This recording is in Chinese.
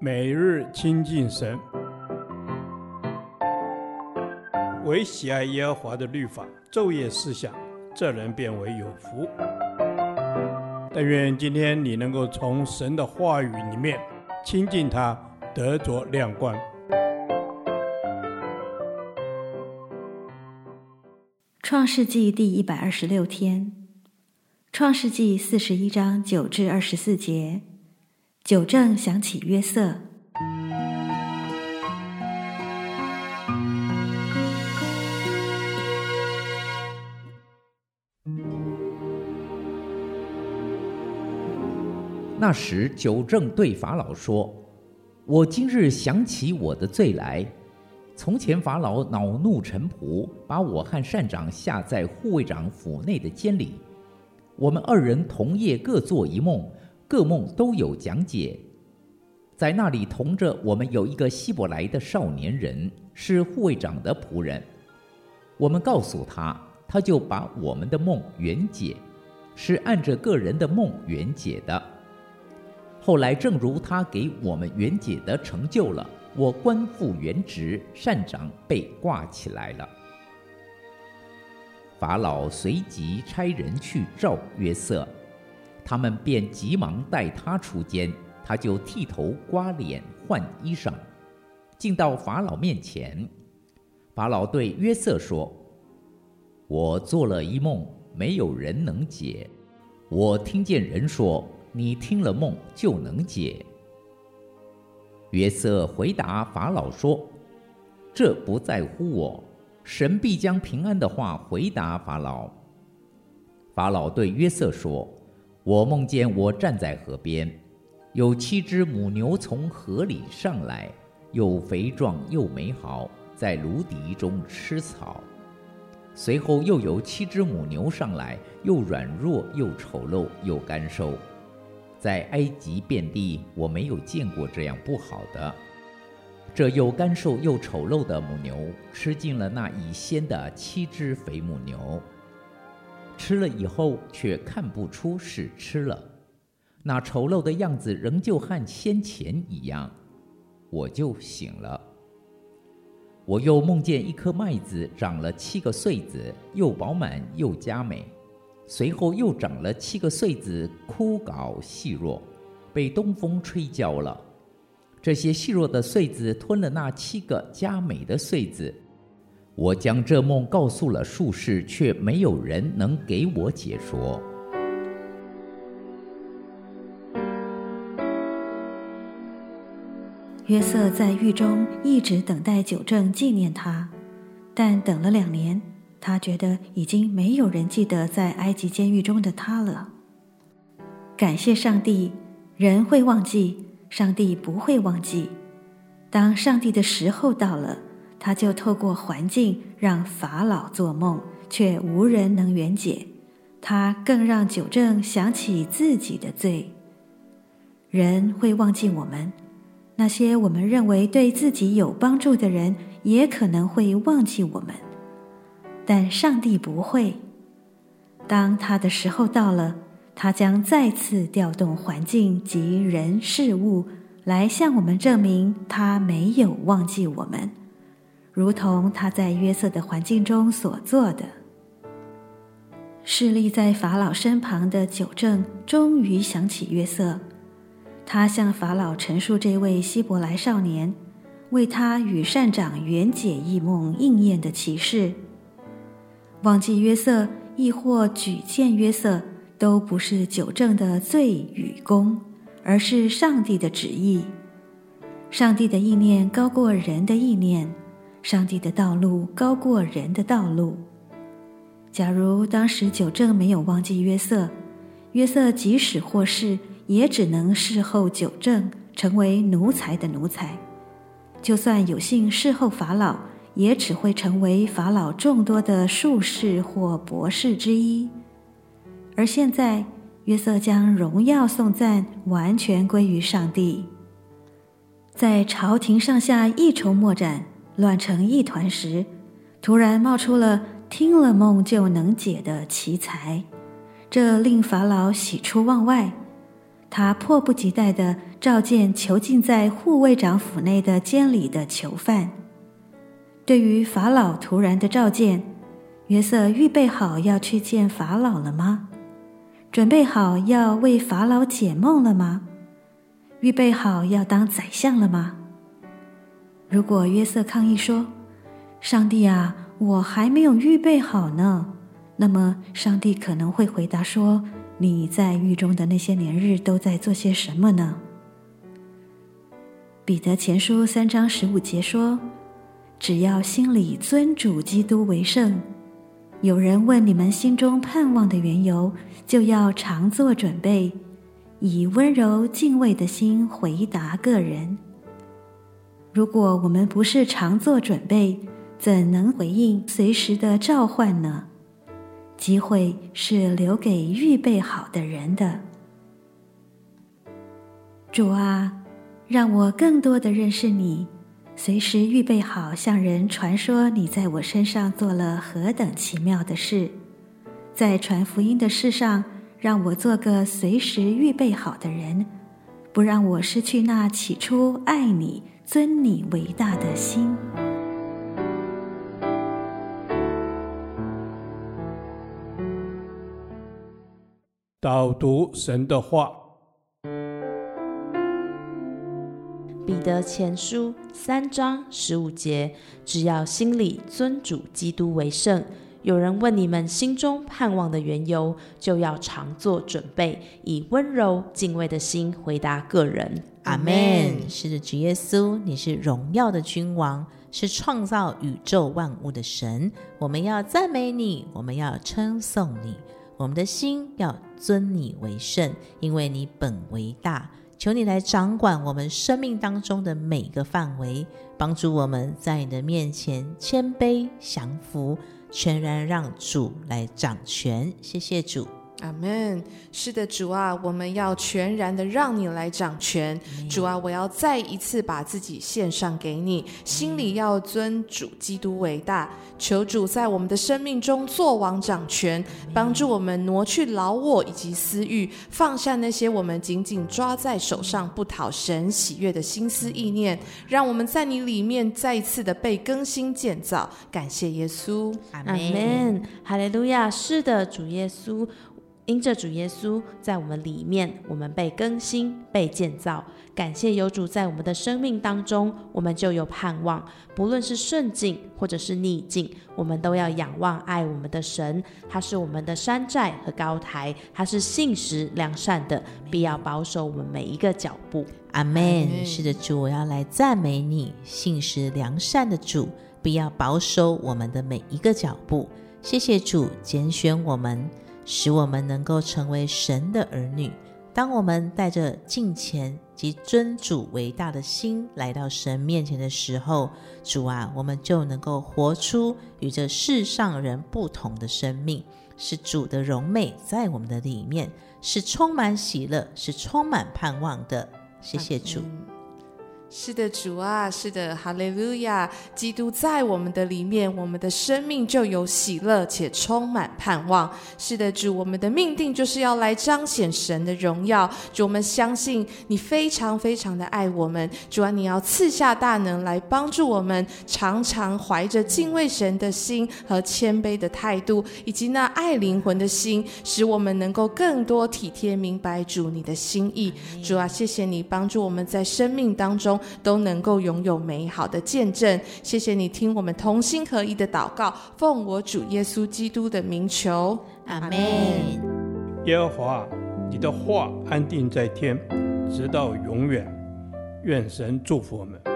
每日亲近神，唯喜爱耶和华的律法，昼夜思想，这人便为有福。但愿今天你能够从神的话语里面亲近他，得着亮光。创世纪第一百二十六天，创世纪四十一章九至二十四节。酒正想起约瑟。那时，酒正对法老说：“我今日想起我的罪来。从前法老恼怒臣仆，把我和善长下在护卫长府内的监里。我们二人同夜各做一梦。”各梦都有讲解，在那里同着我们有一个希伯来的少年人，是护卫长的仆人。我们告诉他，他就把我们的梦圆解，是按着个人的梦圆解的。后来正如他给我们圆解的成就了，我官复原职，善长被挂起来了。法老随即差人去召约瑟。他们便急忙带他出监，他就剃头、刮脸、换衣裳，进到法老面前。法老对约瑟说：“我做了一梦，没有人能解。我听见人说，你听了梦就能解。”约瑟回答法老说：“这不在乎我，神必将平安的话回答法老。”法老对约瑟说。我梦见我站在河边，有七只母牛从河里上来，又肥壮又美好，在芦荻中吃草。随后又有七只母牛上来，又软弱又丑陋又干瘦，在埃及遍地我没有见过这样不好的。这又干瘦又丑陋的母牛吃尽了那已先的七只肥母牛。吃了以后，却看不出是吃了，那丑陋的样子仍旧和先前一样，我就醒了。我又梦见一颗麦子长了七个穗子，又饱满又佳美，随后又长了七个穗子，枯槁细弱，被东风吹焦了。这些细弱的穗子吞了那七个佳美的穗子。我将这梦告诉了术士，却没有人能给我解说。约瑟在狱中一直等待酒政纪念他，但等了两年，他觉得已经没有人记得在埃及监狱中的他了。感谢上帝，人会忘记，上帝不会忘记。当上帝的时候到了。他就透过环境让法老做梦，却无人能圆解。他更让九正想起自己的罪。人会忘记我们，那些我们认为对自己有帮助的人，也可能会忘记我们。但上帝不会。当他的时候到了，他将再次调动环境及人事物，来向我们证明他没有忘记我们。如同他在约瑟的环境中所做的，侍立在法老身旁的九正终于想起约瑟，他向法老陈述这位希伯来少年为他与善长圆解异梦应验的启示。忘记约瑟，亦或举荐约瑟，都不是九正的罪与功，而是上帝的旨意。上帝的意念高过人的意念。上帝的道路高过人的道路。假如当时九正没有忘记约瑟，约瑟即使获释，也只能侍候酒政，成为奴才的奴才。就算有幸事后法老，也只会成为法老众多的术士或博士之一。而现在，约瑟将荣耀颂赞完全归于上帝。在朝廷上下一筹莫展。乱成一团时，突然冒出了听了梦就能解的奇才，这令法老喜出望外。他迫不及待地召见囚禁在护卫长府内的监里的囚犯。对于法老突然的召见，约瑟预备好要去见法老了吗？准备好要为法老解梦了吗？预备好要当宰相了吗？如果约瑟抗议说：“上帝啊，我还没有预备好呢。”那么，上帝可能会回答说：“你在狱中的那些年日都在做些什么呢？”彼得前书三章十五节说：“只要心里尊主基督为圣，有人问你们心中盼望的缘由，就要常作准备，以温柔敬畏的心回答个人。如果我们不是常做准备，怎能回应随时的召唤呢？”机会是留给预备好的人的。主啊，让我更多的认识你，随时预备好向人传说你在我身上做了何等奇妙的事。在传福音的事上，让我做个随时预备好的人，不让我失去那起初爱你、尊你为大的心。导读神的话，彼得前书三章十五节：只要心里尊主基督为圣，有人问你们心中盼望的缘由，就要常做准备，以温柔敬畏的心回答个人。阿门。是的，主耶稣，你是荣耀的君王，是创造宇宙万物的神。我们要赞美你，我们要称颂你。我们的心要尊你为圣，因为你本为大。求你来掌管我们生命当中的每个范围，帮助我们在你的面前谦卑降服，全然让主来掌权。谢谢主。阿门。是的，主啊，我们要全然的让你来掌权。主啊，我要再一次把自己献上给你，心里要尊主基督为大。求主在我们的生命中做王掌权，帮助我们挪去老我以及私欲，放下那些我们紧紧抓在手上不讨神喜悦的心思意念，让我们在你里面再一次的被更新建造。感谢耶稣。阿门。哈利路亚。是的，主耶稣。因着主耶稣在我们里面，我们被更新、被建造。感谢有主在我们的生命当中，我们就有盼望。不论是顺境或者是逆境，我们都要仰望爱我们的神。他是我们的山寨和高台，他是信实良善的，必要保守我们每一个脚步。阿门。是的，主，我要来赞美你，信实良善的主，必要保守我们的每一个脚步。谢谢主拣选我们。使我们能够成为神的儿女。当我们带着敬虔及尊主为大的心来到神面前的时候，主啊，我们就能够活出与这世上人不同的生命，是主的荣美在我们的里面，是充满喜乐，是充满盼望的。谢谢主。是的，主啊，是的，哈利路亚！基督在我们的里面，我们的生命就有喜乐且充满盼望。是的，主，我们的命定就是要来彰显神的荣耀。主，我们相信你非常非常的爱我们。主啊，你要赐下大能来帮助我们，常常怀着敬畏神的心和谦卑的态度，以及那爱灵魂的心，使我们能够更多体贴明白主你的心意。主啊，谢谢你帮助我们在生命当中。都能够拥有美好的见证。谢谢你听我们同心合一的祷告，奉我主耶稣基督的名求，阿门。耶和华，你的话安定在天，直到永远。愿神祝福我们。